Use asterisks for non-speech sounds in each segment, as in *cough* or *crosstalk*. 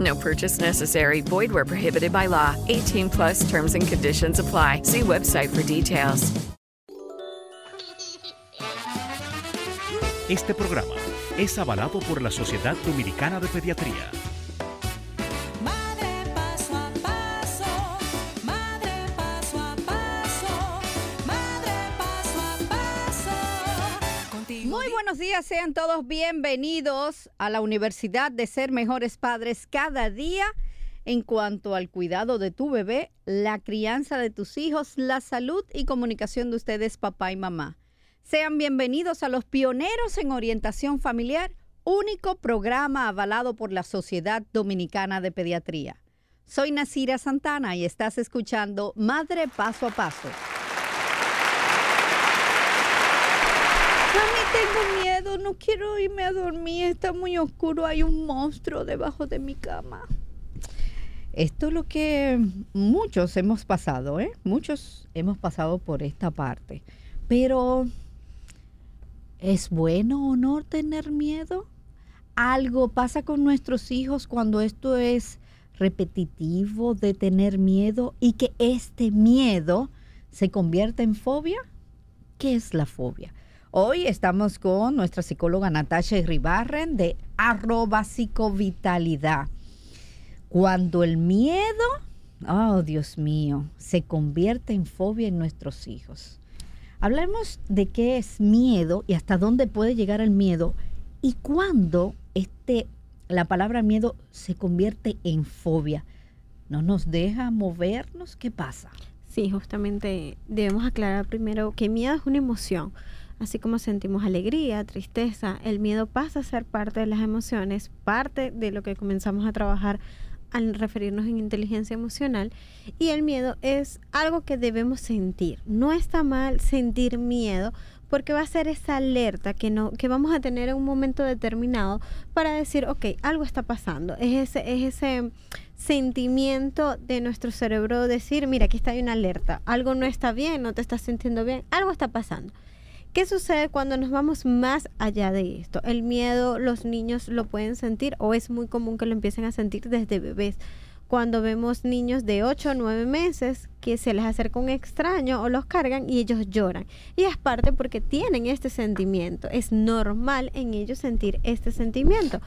No purchase necessary. Void where prohibited by law. 18 plus terms and conditions apply. See website for details. Este programa es avalado por la Sociedad Dominicana de Pediatría. Buenos días, sean todos bienvenidos a la Universidad de Ser Mejores Padres cada día en cuanto al cuidado de tu bebé, la crianza de tus hijos, la salud y comunicación de ustedes, papá y mamá. Sean bienvenidos a los pioneros en orientación familiar, único programa avalado por la Sociedad Dominicana de Pediatría. Soy Nasira Santana y estás escuchando Madre Paso a Paso. Mami, tengo miedo, no quiero irme a dormir, está muy oscuro, hay un monstruo debajo de mi cama. Esto es lo que muchos hemos pasado, ¿eh? Muchos hemos pasado por esta parte. Pero, ¿es bueno o no tener miedo? Algo pasa con nuestros hijos cuando esto es repetitivo de tener miedo y que este miedo se convierte en fobia. ¿Qué es la fobia? Hoy estamos con nuestra psicóloga Natasha Ribarren de arroba psicovitalidad. Cuando el miedo, oh Dios mío, se convierte en fobia en nuestros hijos. Hablemos de qué es miedo y hasta dónde puede llegar el miedo y cuándo este, la palabra miedo se convierte en fobia. ¿No nos deja movernos? ¿Qué pasa? Sí, justamente debemos aclarar primero que miedo es una emoción. Así como sentimos alegría, tristeza, el miedo pasa a ser parte de las emociones, parte de lo que comenzamos a trabajar al referirnos en inteligencia emocional. Y el miedo es algo que debemos sentir. No está mal sentir miedo porque va a ser esa alerta que, no, que vamos a tener en un momento determinado para decir, ok, algo está pasando. Es ese, es ese sentimiento de nuestro cerebro decir, mira, aquí está hay una alerta, algo no está bien, no te estás sintiendo bien, algo está pasando. ¿Qué sucede cuando nos vamos más allá de esto? El miedo los niños lo pueden sentir o es muy común que lo empiecen a sentir desde bebés. Cuando vemos niños de 8 o 9 meses que se les acerca un extraño o los cargan y ellos lloran. Y es parte porque tienen este sentimiento. Es normal en ellos sentir este sentimiento.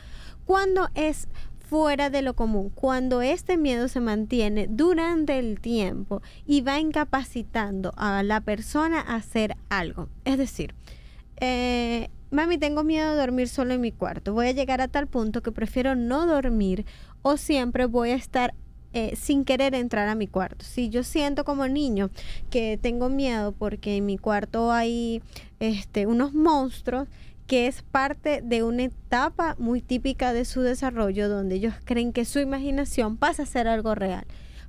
Cuando es fuera de lo común, cuando este miedo se mantiene durante el tiempo y va incapacitando a la persona a hacer algo. Es decir, eh, mami, tengo miedo de dormir solo en mi cuarto. Voy a llegar a tal punto que prefiero no dormir o siempre voy a estar eh, sin querer entrar a mi cuarto. Si yo siento como niño que tengo miedo porque en mi cuarto hay este, unos monstruos, que es parte de una etapa muy típica de su desarrollo donde ellos creen que su imaginación pasa a ser algo real.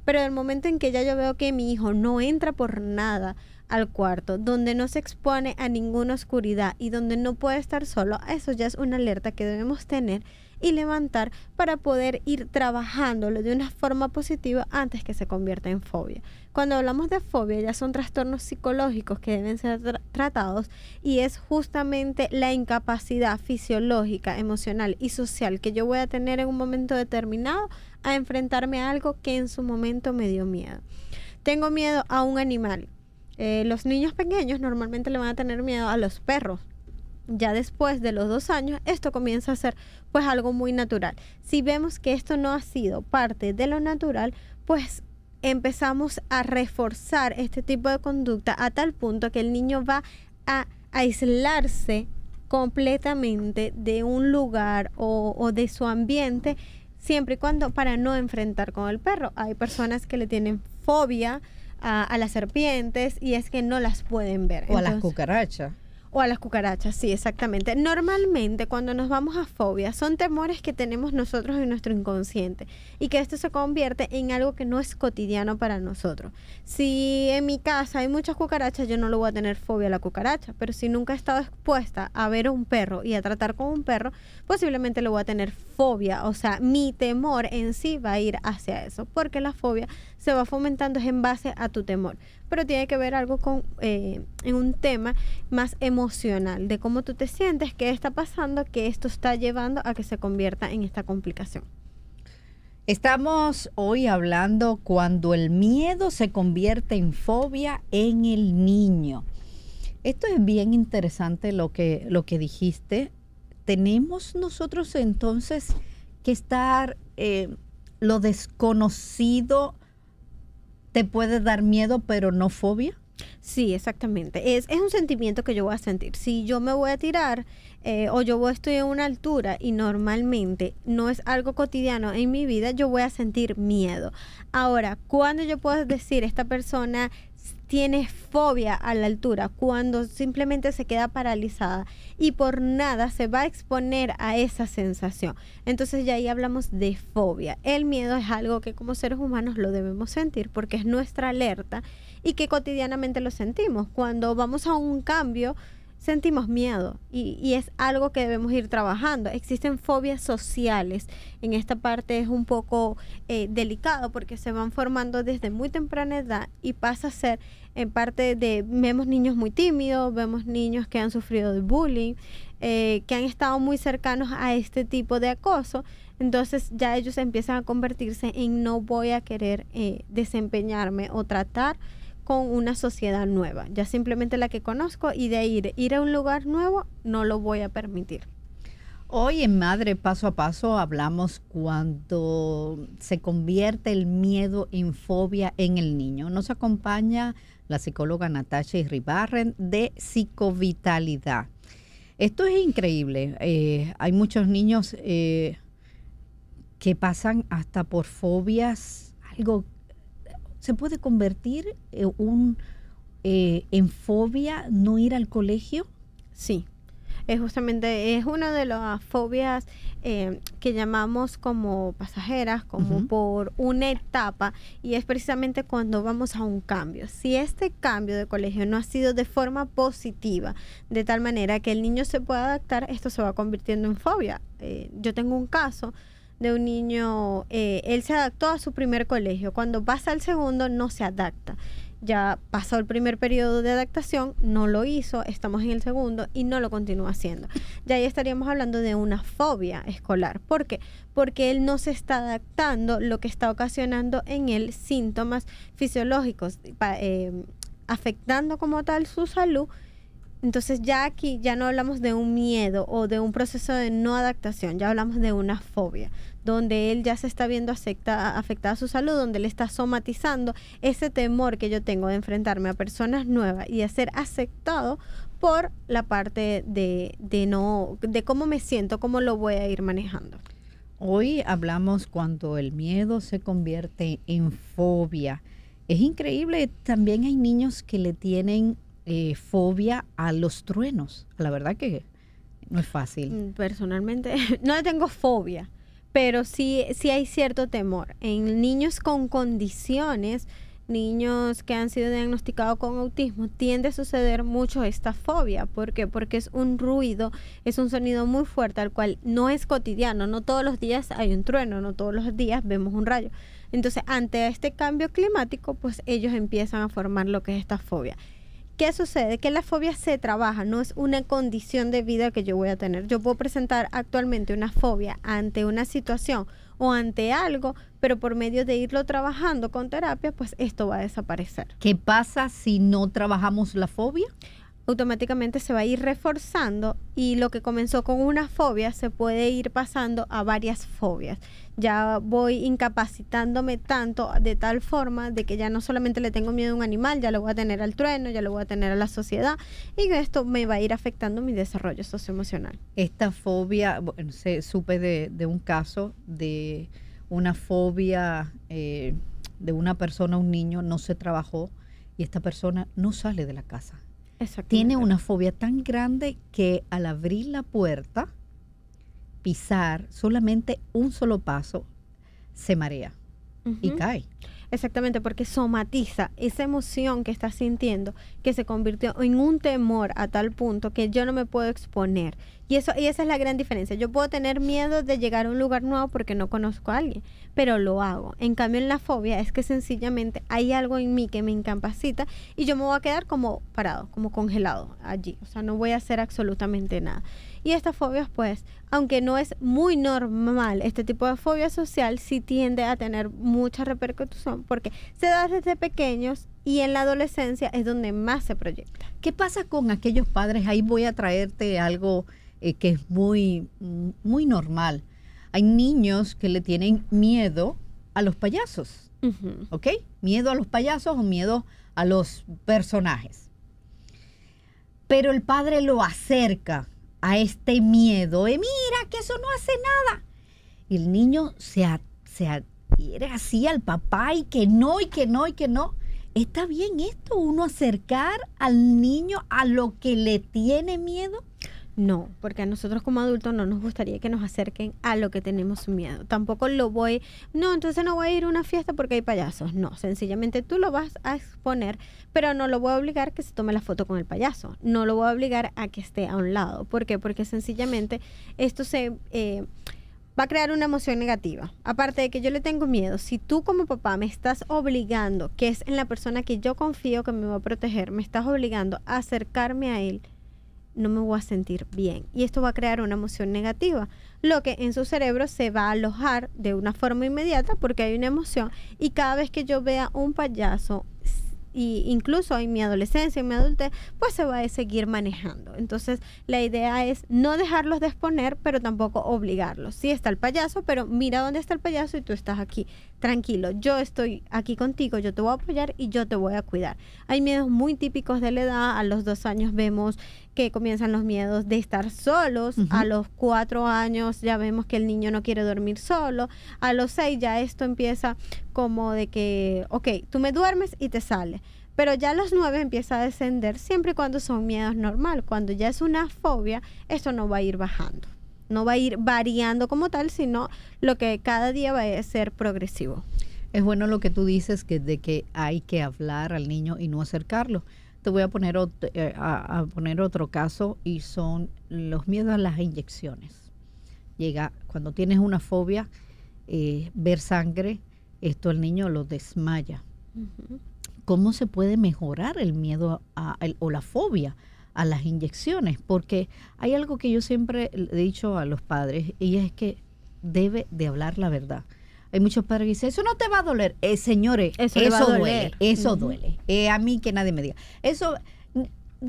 Pero el momento en que ya yo veo que mi hijo no entra por nada al cuarto, donde no se expone a ninguna oscuridad y donde no puede estar solo, eso ya es una alerta que debemos tener y levantar para poder ir trabajándolo de una forma positiva antes que se convierta en fobia. Cuando hablamos de fobia ya son trastornos psicológicos que deben ser tra- tratados y es justamente la incapacidad fisiológica, emocional y social que yo voy a tener en un momento determinado a enfrentarme a algo que en su momento me dio miedo. Tengo miedo a un animal. Eh, los niños pequeños normalmente le van a tener miedo a los perros ya después de los dos años, esto comienza a ser pues algo muy natural. Si vemos que esto no ha sido parte de lo natural, pues empezamos a reforzar este tipo de conducta a tal punto que el niño va a aislarse completamente de un lugar o, o de su ambiente siempre y cuando para no enfrentar con el perro. Hay personas que le tienen fobia a, a las serpientes y es que no las pueden ver. O a las cucarachas. O a las cucarachas, sí, exactamente. Normalmente cuando nos vamos a fobia son temores que tenemos nosotros en nuestro inconsciente y que esto se convierte en algo que no es cotidiano para nosotros. Si en mi casa hay muchas cucarachas, yo no le voy a tener fobia a la cucaracha, pero si nunca he estado expuesta a ver un perro y a tratar con un perro, posiblemente le voy a tener fobia. O sea, mi temor en sí va a ir hacia eso, porque la fobia se va fomentando es en base a tu temor. Pero tiene que ver algo con eh, en un tema más emocional, de cómo tú te sientes, qué está pasando, que esto está llevando a que se convierta en esta complicación. Estamos hoy hablando cuando el miedo se convierte en fobia en el niño. Esto es bien interesante lo que, lo que dijiste. Tenemos nosotros entonces que estar, eh, lo desconocido te puede dar miedo, pero no fobia. Sí, exactamente. Es, es un sentimiento que yo voy a sentir. Si yo me voy a tirar eh, o yo voy, estoy en una altura y normalmente no es algo cotidiano en mi vida, yo voy a sentir miedo. Ahora, cuando yo puedo decir esta persona tiene fobia a la altura, cuando simplemente se queda paralizada y por nada se va a exponer a esa sensación. Entonces ya ahí hablamos de fobia. El miedo es algo que como seres humanos lo debemos sentir porque es nuestra alerta y que cotidianamente lo sentimos. Cuando vamos a un cambio, sentimos miedo y, y es algo que debemos ir trabajando. Existen fobias sociales. En esta parte es un poco eh, delicado porque se van formando desde muy temprana edad y pasa a ser en parte de, vemos niños muy tímidos, vemos niños que han sufrido de bullying, eh, que han estado muy cercanos a este tipo de acoso. Entonces ya ellos empiezan a convertirse en no voy a querer eh, desempeñarme o tratar con una sociedad nueva. Ya simplemente la que conozco y de ir, ir a un lugar nuevo no lo voy a permitir. Hoy en Madre Paso a Paso hablamos cuando se convierte el miedo en fobia en el niño. Nos acompaña la psicóloga Natasha Irribarren de Psicovitalidad. Esto es increíble. eh, hay muchos niños eh, que pasan hasta por fobias, algo se puede convertir en un eh, en fobia no ir al colegio. Sí, es justamente, es una de las fobias eh, que llamamos como pasajeras, como por una etapa, y es precisamente cuando vamos a un cambio. Si este cambio de colegio no ha sido de forma positiva, de tal manera que el niño se pueda adaptar, esto se va convirtiendo en fobia. Eh, yo tengo un caso de un niño, eh, él se adaptó a su primer colegio, cuando pasa al segundo no se adapta. Ya pasó el primer periodo de adaptación, no lo hizo, estamos en el segundo y no lo continúa haciendo. Ya ahí estaríamos hablando de una fobia escolar. ¿Por qué? Porque él no se está adaptando, lo que está ocasionando en él síntomas fisiológicos, eh, afectando como tal su salud. Entonces ya aquí ya no hablamos de un miedo o de un proceso de no adaptación, ya hablamos de una fobia, donde él ya se está viendo afecta- afectada su salud, donde él está somatizando ese temor que yo tengo de enfrentarme a personas nuevas y de ser aceptado por la parte de, de no, de cómo me siento, cómo lo voy a ir manejando. Hoy hablamos cuando el miedo se convierte en fobia. Es increíble, también hay niños que le tienen eh, fobia a los truenos. La verdad que no es fácil. Mm, Personalmente *laughs* no le tengo fobia, pero sí, sí hay cierto temor. En niños con condiciones, niños que han sido diagnosticados con autismo, tiende a suceder mucho esta fobia. ¿Por qué? Porque es un ruido, es un sonido muy fuerte al cual no es cotidiano. No todos los días hay un trueno, no todos los días vemos un rayo. Entonces, ante este cambio climático, pues ellos empiezan a formar lo que es esta fobia. ¿Qué sucede? Que la fobia se trabaja, no es una condición de vida que yo voy a tener. Yo puedo presentar actualmente una fobia ante una situación o ante algo, pero por medio de irlo trabajando con terapia, pues esto va a desaparecer. ¿Qué pasa si no trabajamos la fobia? automáticamente se va a ir reforzando y lo que comenzó con una fobia se puede ir pasando a varias fobias. Ya voy incapacitándome tanto de tal forma de que ya no solamente le tengo miedo a un animal, ya lo voy a tener al trueno, ya lo voy a tener a la sociedad y esto me va a ir afectando mi desarrollo socioemocional. Esta fobia, se, supe de, de un caso de una fobia eh, de una persona, un niño, no se trabajó y esta persona no sale de la casa. Tiene una fobia tan grande que al abrir la puerta, pisar solamente un solo paso, se marea y cae. Exactamente, porque somatiza esa emoción que está sintiendo, que se convirtió en un temor a tal punto que yo no me puedo exponer. Y eso y esa es la gran diferencia. Yo puedo tener miedo de llegar a un lugar nuevo porque no conozco a alguien, pero lo hago. En cambio, en la fobia es que sencillamente hay algo en mí que me incapacita y yo me voy a quedar como parado, como congelado allí. O sea, no voy a hacer absolutamente nada. Y estas fobias, pues, aunque no es muy normal, este tipo de fobia social sí tiende a tener mucha repercusión porque se da desde pequeños y en la adolescencia es donde más se proyecta. ¿Qué pasa con aquellos padres? Ahí voy a traerte algo eh, que es muy, muy normal. Hay niños que le tienen miedo a los payasos, Ujú. ¿ok? Miedo a los payasos o miedo a los personajes. Pero el padre lo acerca a este miedo. Eh, mira, que eso no hace nada. Y el niño se, se adhiere así al papá y que no, y que no, y que no. ¿Está bien esto? ¿Uno acercar al niño a lo que le tiene miedo? No, porque a nosotros como adultos no nos gustaría que nos acerquen a lo que tenemos miedo. Tampoco lo voy, no, entonces no voy a ir a una fiesta porque hay payasos. No, sencillamente tú lo vas a exponer, pero no lo voy a obligar que se tome la foto con el payaso. No lo voy a obligar a que esté a un lado. ¿Por qué? Porque sencillamente esto se... eh, va a crear una emoción negativa. Aparte de que yo le tengo miedo, si tú como papá me estás obligando, que es en la persona que yo confío que me va a proteger, me estás obligando a acercarme a él, no me voy a sentir bien. Y esto va a crear una emoción negativa, lo que en su cerebro se va a alojar de una forma inmediata porque hay una emoción. Y cada vez que yo vea un payaso, y incluso en mi adolescencia, en mi adultez, pues se va a seguir manejando. Entonces, la idea es no dejarlos de exponer, pero tampoco obligarlos. Sí está el payaso, pero mira dónde está el payaso y tú estás aquí. Tranquilo, yo estoy aquí contigo, yo te voy a apoyar y yo te voy a cuidar. Hay miedos muy típicos de la edad. A los dos años vemos que comienzan los miedos de estar solos. A los cuatro años ya vemos que el niño no quiere dormir solo. A los seis ya esto empieza como de que, ok, tú me duermes y te sales. Pero ya a los nueve empieza a descender siempre y cuando son miedos normal. Cuando ya es una fobia, esto no va a ir bajando. No va a ir variando como tal, sino lo que cada día va a ser progresivo. Es bueno lo que tú dices, que de que hay que hablar al niño y no acercarlo. Te voy a poner, ot- eh, a, a poner otro caso y son los miedos a las inyecciones. Llega, cuando tienes una fobia, eh, ver sangre, esto el niño lo desmaya. ¿Cómo se puede mejorar el miedo a- el- o la fobia a las inyecciones? Porque hay algo que yo siempre le he dicho a los padres y es que debe de hablar la verdad. Hay muchos padres que dicen, eso no te va a doler. Eh, señores, Eso duele, doler. eso duele. Eh, a mí que nadie me diga. Eso,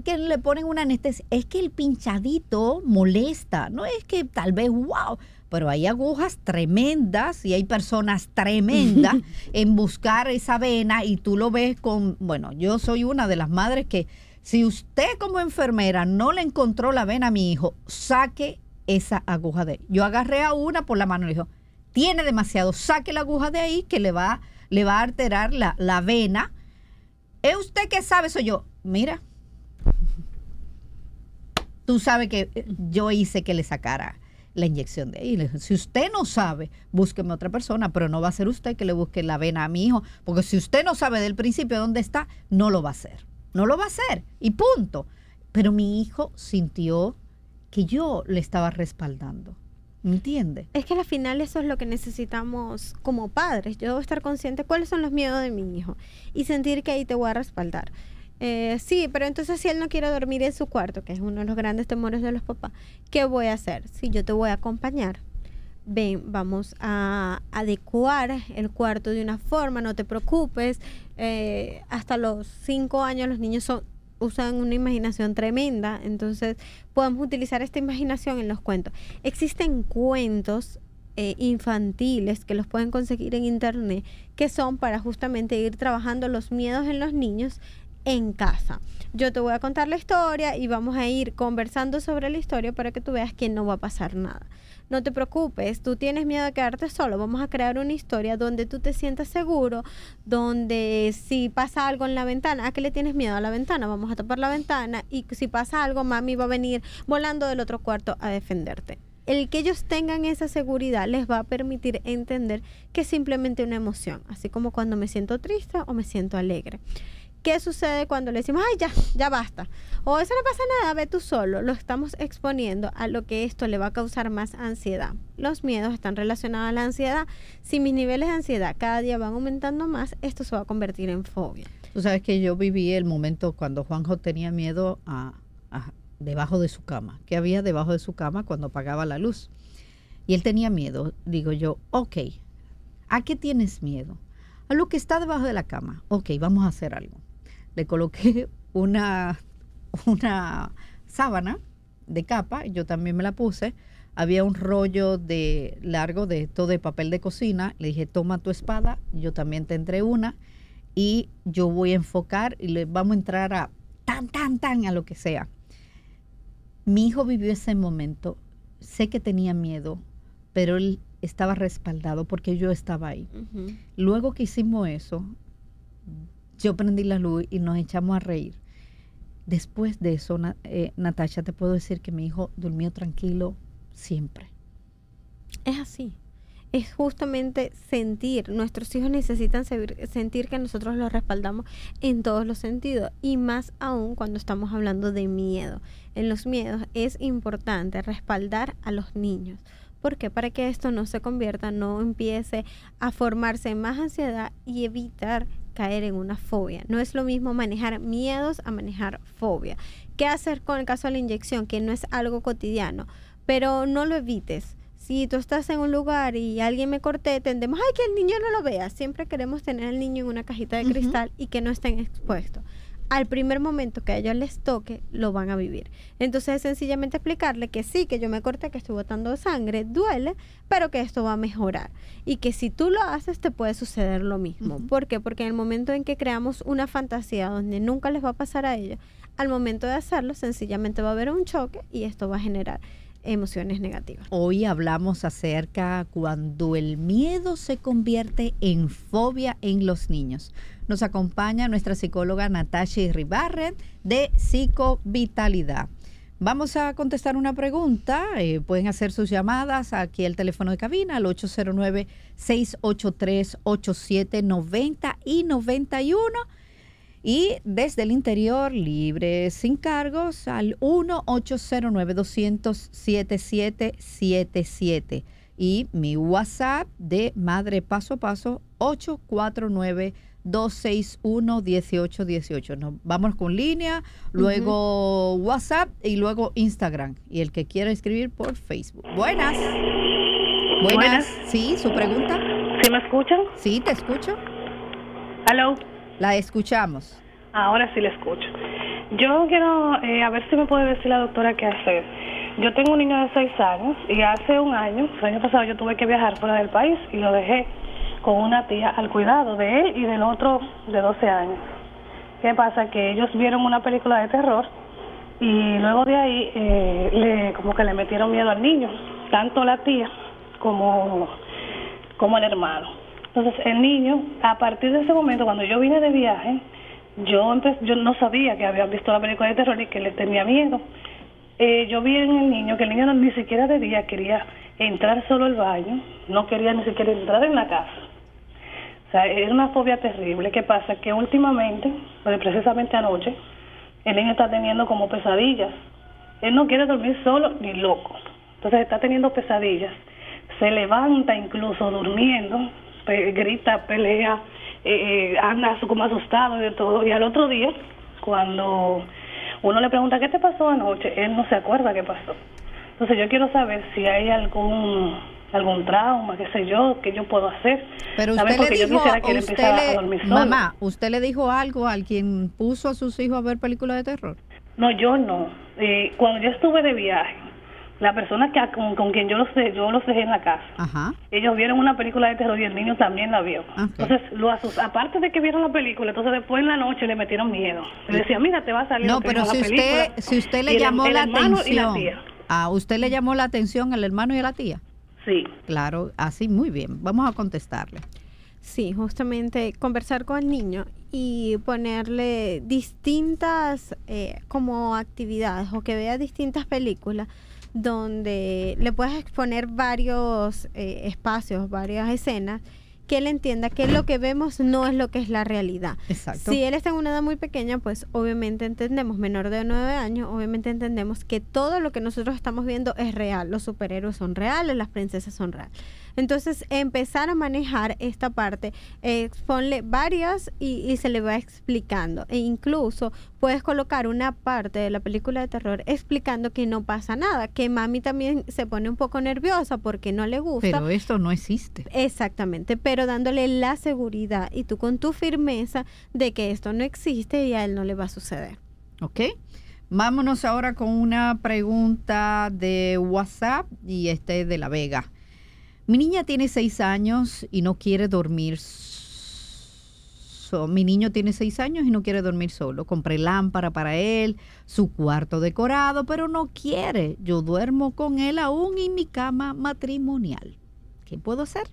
que le ponen una anestesia. Es que el pinchadito molesta. No es que tal vez, wow, pero hay agujas tremendas y hay personas tremendas *laughs* en buscar esa vena y tú lo ves con, bueno, yo soy una de las madres que si usted como enfermera no le encontró la vena a mi hijo, saque esa aguja de ahí. Yo agarré a una por la mano y le dijo, tiene demasiado, saque la aguja de ahí que le va, le va a alterar la, la vena. ¿Es usted que sabe? Soy yo. Mira, tú sabes que yo hice que le sacara la inyección de ahí. Si usted no sabe, búsqueme otra persona, pero no va a ser usted que le busque la vena a mi hijo, porque si usted no sabe del principio dónde está, no lo va a hacer. No lo va a hacer. Y punto. Pero mi hijo sintió que yo le estaba respaldando. ¿Me entiende? Es que al final eso es lo que necesitamos como padres. Yo debo estar consciente cuáles son los miedos de mi hijo y sentir que ahí te voy a respaldar. Eh, sí, pero entonces si él no quiere dormir en su cuarto, que es uno de los grandes temores de los papás, ¿qué voy a hacer? Si yo te voy a acompañar, ven, vamos a adecuar el cuarto de una forma, no te preocupes. Eh, hasta los cinco años los niños son usan una imaginación tremenda, entonces podemos utilizar esta imaginación en los cuentos. Existen cuentos eh, infantiles que los pueden conseguir en internet que son para justamente ir trabajando los miedos en los niños en casa. Yo te voy a contar la historia y vamos a ir conversando sobre la historia para que tú veas que no va a pasar nada. No te preocupes, tú tienes miedo de quedarte solo. Vamos a crear una historia donde tú te sientas seguro, donde si pasa algo en la ventana, ¿a qué le tienes miedo a la ventana? Vamos a tapar la ventana y si pasa algo, mami va a venir volando del otro cuarto a defenderte. El que ellos tengan esa seguridad les va a permitir entender que es simplemente una emoción, así como cuando me siento triste o me siento alegre. ¿Qué sucede cuando le decimos, ay, ya, ya basta? O eso no pasa nada, ve tú solo. Lo estamos exponiendo a lo que esto le va a causar más ansiedad. Los miedos están relacionados a la ansiedad. Si mis niveles de ansiedad cada día van aumentando más, esto se va a convertir en fobia. Tú sabes que yo viví el momento cuando Juanjo tenía miedo a, debajo de su cama. ¿Qué había debajo de su cama cuando apagaba la luz? Y él tenía miedo. Digo yo, ok, ¿a qué tienes miedo? A lo que está debajo de la cama. Ok, vamos a hacer algo. Le coloqué una, una sábana de capa, yo también me la puse. Había un rollo de largo de todo de papel de cocina. Le dije, toma tu espada, yo también tendré una y yo voy a enfocar y le vamos a entrar a tan, tan, tan, a lo que sea. Mi hijo vivió ese momento, sé que tenía miedo, pero él estaba respaldado porque yo estaba ahí. Luego que hicimos eso, yo prendí la luz y nos echamos a reír. Después de eso, eh, Natasha, te puedo decir que mi hijo durmió tranquilo siempre. Es así. Es justamente sentir. Nuestros hijos necesitan se- sentir que nosotros los respaldamos en todos los sentidos. Y más aún cuando estamos hablando de miedo. En los miedos es importante respaldar a los niños. ¿Por qué? Para que esto no se convierta, no empiece a formarse más ansiedad y evitar caer en una fobia. No es lo mismo manejar miedos a manejar fobia. ¿Qué hacer con el caso de la inyección? Que no es algo cotidiano, pero no lo evites. Si tú estás en un lugar y alguien me corté, tendemos, ay, que el niño no lo vea. Siempre queremos tener al niño en una cajita de cristal y que no estén expuestos. Al primer momento que a ellos les toque, lo van a vivir. Entonces es sencillamente explicarle que sí, que yo me corté, que estoy botando sangre, duele, pero que esto va a mejorar. Y que si tú lo haces, te puede suceder lo mismo. ¿Por qué? Porque en el momento en que creamos una fantasía donde nunca les va a pasar a ellos, al momento de hacerlo, sencillamente va a haber un choque y esto va a generar emociones negativas. Hoy hablamos acerca cuando el miedo se convierte en fobia en los niños. Nos acompaña nuestra psicóloga Natasha Ribarren de Psicovitalidad. Vamos a contestar una pregunta. eh, pueden hacer sus llamadas aquí al teléfono de cabina al 809-683-8790 y 91. Y desde el interior, libre, sin cargos, al 1-809-200-7777. Y mi WhatsApp de Madre Paso a Paso, 849-261-1818. Nos vamos con línea, luego WhatsApp y luego Instagram. Y el que quiera escribir por Facebook. Buenas. Buenas. Buenas. Sí, su pregunta. ¿Sí me escuchan? Sí, te escucho. Hello. La escuchamos. Ahora sí le escucho. Yo quiero, eh, a ver si me puede decir la doctora qué hacer. Yo tengo un niño de 6 años y hace un año, el año pasado yo tuve que viajar fuera del país y lo dejé con una tía al cuidado de él y del otro de 12 años. ¿Qué pasa? Que ellos vieron una película de terror y luego de ahí eh, le, como que le metieron miedo al niño, tanto la tía como, como el hermano. Entonces el niño, a partir de ese momento, cuando yo vine de viaje, yo empe- yo no sabía que habían visto la película de terror y que le tenía miedo. Eh, yo vi en el niño que el niño ni siquiera de día quería entrar solo al baño, no quería ni siquiera entrar en la casa. O sea, era una fobia terrible. ¿Qué pasa? Que últimamente, pues, precisamente anoche, el niño está teniendo como pesadillas. Él no quiere dormir solo ni loco. Entonces está teniendo pesadillas. Se levanta incluso durmiendo, pe- grita, pelea, eh, eh, anda como asustado y de todo. Y al otro día, cuando uno le pregunta qué te pasó anoche, él no se acuerda qué pasó. Entonces yo quiero saber si hay algún algún trauma, qué sé yo, qué yo puedo hacer. Pero ¿Sabes? usted le Porque yo dijo, quisiera que él a dormir mamá, ¿usted le dijo algo a quien puso a sus hijos a ver películas de terror? No, yo no. Eh, cuando yo estuve de viaje, la persona que con, con quien yo los, dejé- yo los dejé en la casa, Ajá. ellos vieron una película de terror y el niño también la vio. Entonces, lo asus- aparte de que vieron la película, entonces después en la noche le metieron miedo. Le decía, mira, te va a salir No, pero si la usted, película". si usted le el- llamó el la hermano y la atención, tía. a usted le llamó la atención al hermano y a la tía. Sí. Claro, así muy bien. Vamos a contestarle. Sí, justamente conversar con el niño y ponerle distintas eh, como actividades o que vea distintas películas donde le puedas exponer varios eh, espacios, varias escenas, que él entienda que lo que vemos no es lo que es la realidad. Exacto. Si él está en una edad muy pequeña, pues obviamente entendemos, menor de nueve años, obviamente entendemos que todo lo que nosotros estamos viendo es real. Los superhéroes son reales, las princesas son reales. Entonces, empezar a manejar esta parte, eh, exponle varias y, y se le va explicando. E incluso puedes colocar una parte de la película de terror explicando que no pasa nada, que mami también se pone un poco nerviosa porque no le gusta. Pero esto no existe. Exactamente, pero dándole la seguridad y tú con tu firmeza de que esto no existe y a él no le va a suceder. ¿Ok? Vámonos ahora con una pregunta de WhatsApp y este es de La Vega. Mi niña tiene seis años y no quiere dormir. so- mi niño tiene seis años y no quiere dormir solo. Compré lámpara para él, su cuarto decorado, pero no quiere. Yo duermo con él aún en mi cama matrimonial. ¿Qué puedo hacer?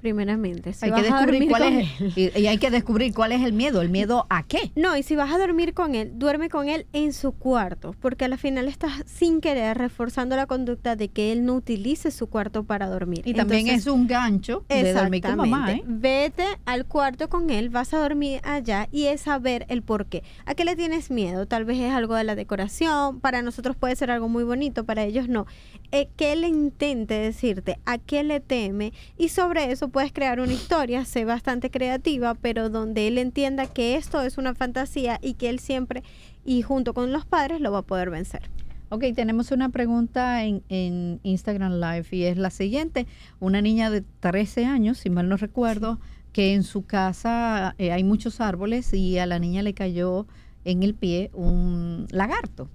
Primeramente, si hay vas que a descubrir dormir cuál es y, y hay que descubrir cuál es el miedo. ¿El miedo a qué? No, y si vas a dormir con él, duerme con él en su cuarto, porque al final estás sin querer reforzando la conducta de que él no utilice su cuarto para dormir. Y también Entonces, es un gancho de dormir con mamá, ¿eh? Vete al cuarto con él, vas a dormir allá y es saber el por qué. ¿A qué le tienes miedo? Tal vez es algo de la decoración, para nosotros puede ser algo muy bonito, para ellos no. Eh, que él intente decirte a qué le teme y sobre eso puedes crear una historia, sé bastante creativa, pero donde él entienda que esto es una fantasía y que él siempre y junto con los padres lo va a poder vencer. Ok, tenemos una pregunta en, en Instagram Live y es la siguiente. Una niña de 13 años, si mal no recuerdo, que en su casa eh, hay muchos árboles y a la niña le cayó en el pie un lagarto.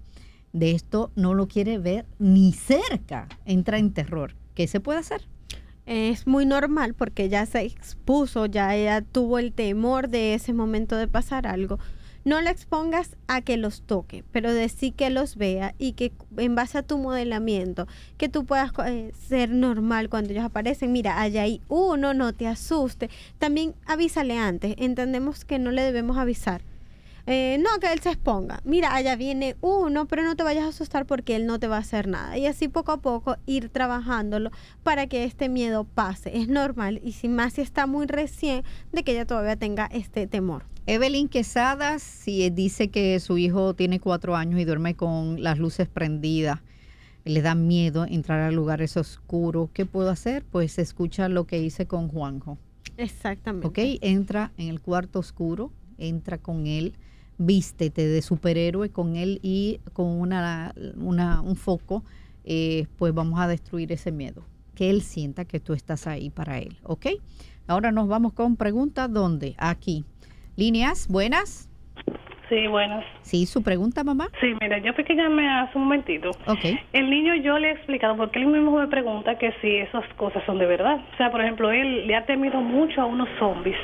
De esto no lo quiere ver ni cerca, entra en terror. ¿Qué se puede hacer? Es muy normal porque ya se expuso, ya ella tuvo el temor de ese momento de pasar algo. No la expongas a que los toque, pero de sí que los vea y que en base a tu modelamiento, que tú puedas eh, ser normal cuando ellos aparecen. Mira, allá hay uno, no te asuste. También avísale antes. Entendemos que no le debemos avisar. Eh, no, que él se exponga. Mira, allá viene uno, pero no te vayas a asustar porque él no te va a hacer nada. Y así poco a poco ir trabajándolo para que este miedo pase. Es normal y si más si está muy recién de que ella todavía tenga este temor. Evelyn Quesada si dice que su hijo tiene cuatro años y duerme con las luces prendidas. Le da miedo entrar a lugares oscuros. ¿Qué puedo hacer? Pues escucha lo que hice con Juanjo. Exactamente. ¿Ok? Entra en el cuarto oscuro, entra con él, vístete de superhéroe con él y con una, una- un foco, eh, pues vamos a destruir ese miedo. Que él sienta que tú estás ahí para él. ¿Ok? Ahora nos vamos con preguntas. ¿Dónde? Aquí. Líneas, buenas. Sí, buenas. Sí, su pregunta, mamá. Sí, mira, yo fui que llamé hace un momentito. Ok. El niño yo le he explicado, porque él mismo me pregunta que si esas cosas son de verdad. O sea, por ejemplo, él le ha temido mucho a unos zombies.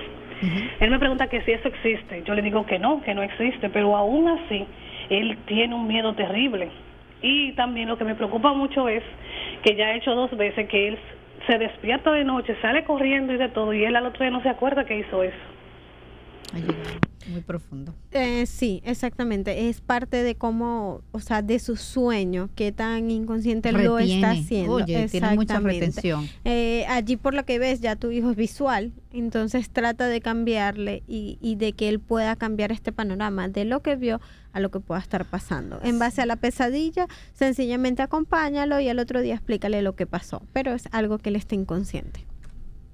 Él me pregunta que si eso existe. Yo le digo que no, que no existe, pero aún así, él tiene un miedo terrible. Y también lo que me preocupa mucho es que ya he hecho dos veces que él se despierta de noche, sale corriendo y de todo, y él al otro día no se acuerda que hizo eso. Muy profundo. Eh, sí, exactamente. Es parte de cómo, o sea, de su sueño, qué tan inconsciente lo está haciendo. Oye, tiene mucha retención. Eh, allí por lo que ves, ya tu hijo es visual, entonces trata de cambiarle y, y de que él pueda cambiar este panorama de lo que vio a lo que pueda estar pasando. En base a la pesadilla, sencillamente acompáñalo y al otro día explícale lo que pasó, pero es algo que él está inconsciente.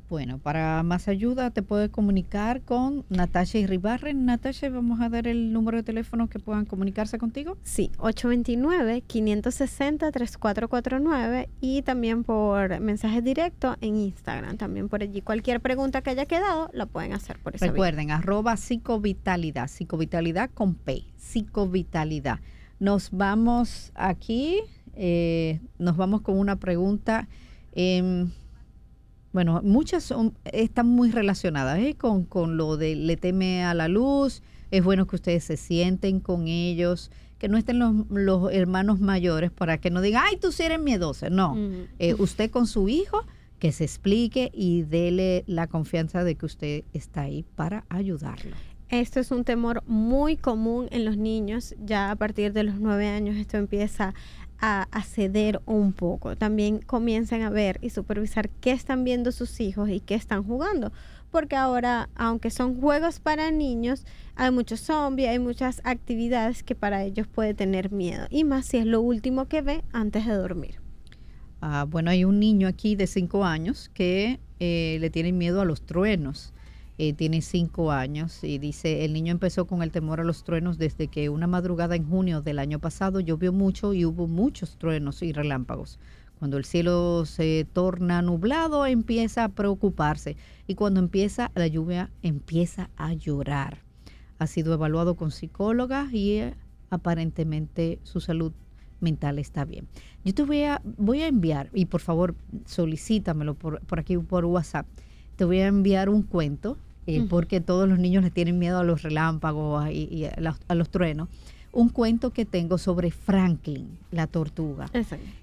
Bueno, para más ayuda te puedes comunicar con Natasha Iribarren. Natasha, vamos a dar el número de teléfono que puedan comunicarse contigo. Sí, 829-560-3449 y también por mensaje directo en Instagram. También por allí. Cualquier pregunta que haya quedado la pueden hacer por vía. Recuerden, arroba psicovitalidad, psicovitalidad con P, psicovitalidad. Nos vamos aquí, eh, nos vamos con una pregunta. em, bueno, muchas son, están muy relacionadas ¿eh? con, con lo de le teme a la luz. Es bueno que ustedes se sienten con ellos, que no estén los, los hermanos mayores para que no digan, ay, tú sí eres miedosa. No, Ujú. Eh, usted con su hijo, que se explique y dele la confianza de que usted está ahí para ayudarlo. Esto es un temor muy común en los niños. Ya a partir de los nueve años esto empieza a, a ceder un poco. También comiencen a ver y supervisar qué están viendo sus hijos y qué están jugando. Porque ahora, aunque son juegos para niños, hay muchos zombies, hay muchas actividades que para ellos puede tener miedo. Y más si es lo último que ve antes de dormir. Ah, bueno, hay un niño aquí de cinco años que eh, le tiene miedo a los truenos. Eh, tiene cinco años y dice, el niño empezó con el temor a los truenos desde que una madrugada en junio del año pasado llovió mucho y hubo muchos truenos y relámpagos. Cuando el cielo se torna nublado empieza a preocuparse y cuando empieza la lluvia empieza a llorar. Ha sido evaluado con psicóloga y eh, aparentemente su salud mental está bien. Yo te voy a, voy a enviar, y por favor solicítamelo por, por aquí por WhatsApp, te voy a enviar un cuento, eh, porque todos los niños le tienen miedo a los relámpagos y, y a, los, a los truenos. Un cuento que tengo sobre Franklin, la tortuga.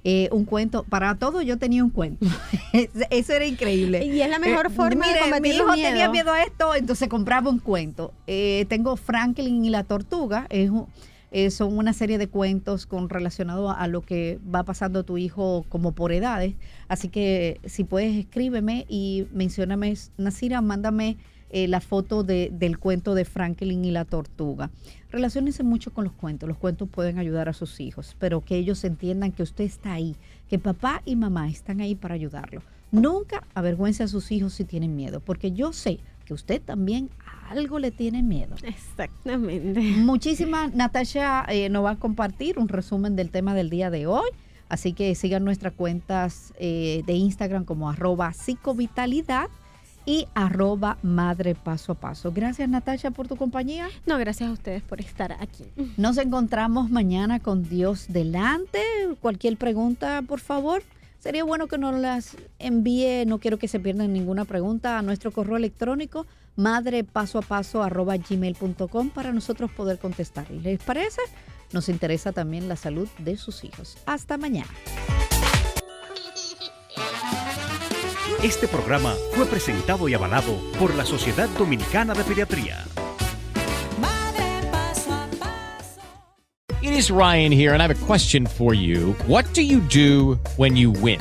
Eh, un cuento, para todo yo tenía un cuento. *laughs* Eso era increíble. Y es la mejor Eh, forma de mire, combatir mi los hijo tenía miedo a esto, entonces compraba un cuento. Eh, tengo Franklin y la tortuga. Es un- eh, son una serie de cuentos con relacionado a, a lo que va pasando tu hijo como por edades. Así que si puedes escríbeme y mencióname, Nasira, mándame eh, la foto de- del cuento de Franklin y la tortuga. Relaciónense mucho con los cuentos. Los cuentos pueden ayudar a sus hijos, pero que ellos entiendan que usted está ahí, que papá y mamá están ahí para ayudarlo. Nunca avergüence a sus hijos si tienen miedo, porque yo sé que usted también a algo le tiene miedo. Exactamente. Muchísimas, Natasha eh, nos va a compartir un resumen del tema del día de hoy. Así que sigan nuestras cuentas eh, de Instagram como arroba psicovitalidad y arroba madre paso a paso. Gracias Natasha por tu compañía. No, gracias a ustedes por estar aquí. Nos encontramos mañana con Dios delante. Cualquier pregunta, por favor. Sería bueno que nos las envíe, no quiero que se pierdan ninguna pregunta, a nuestro correo electrónico madrepaso a paso arroba gmail.com para nosotros poder contestar. ¿Les parece? Nos interesa también la salud de sus hijos. Hasta mañana. Este programa fue presentado y avalado por la Sociedad Dominicana de Pediatría. Madre paso a paso. It is Ryan here, and I have a question for you. What do you do when you win?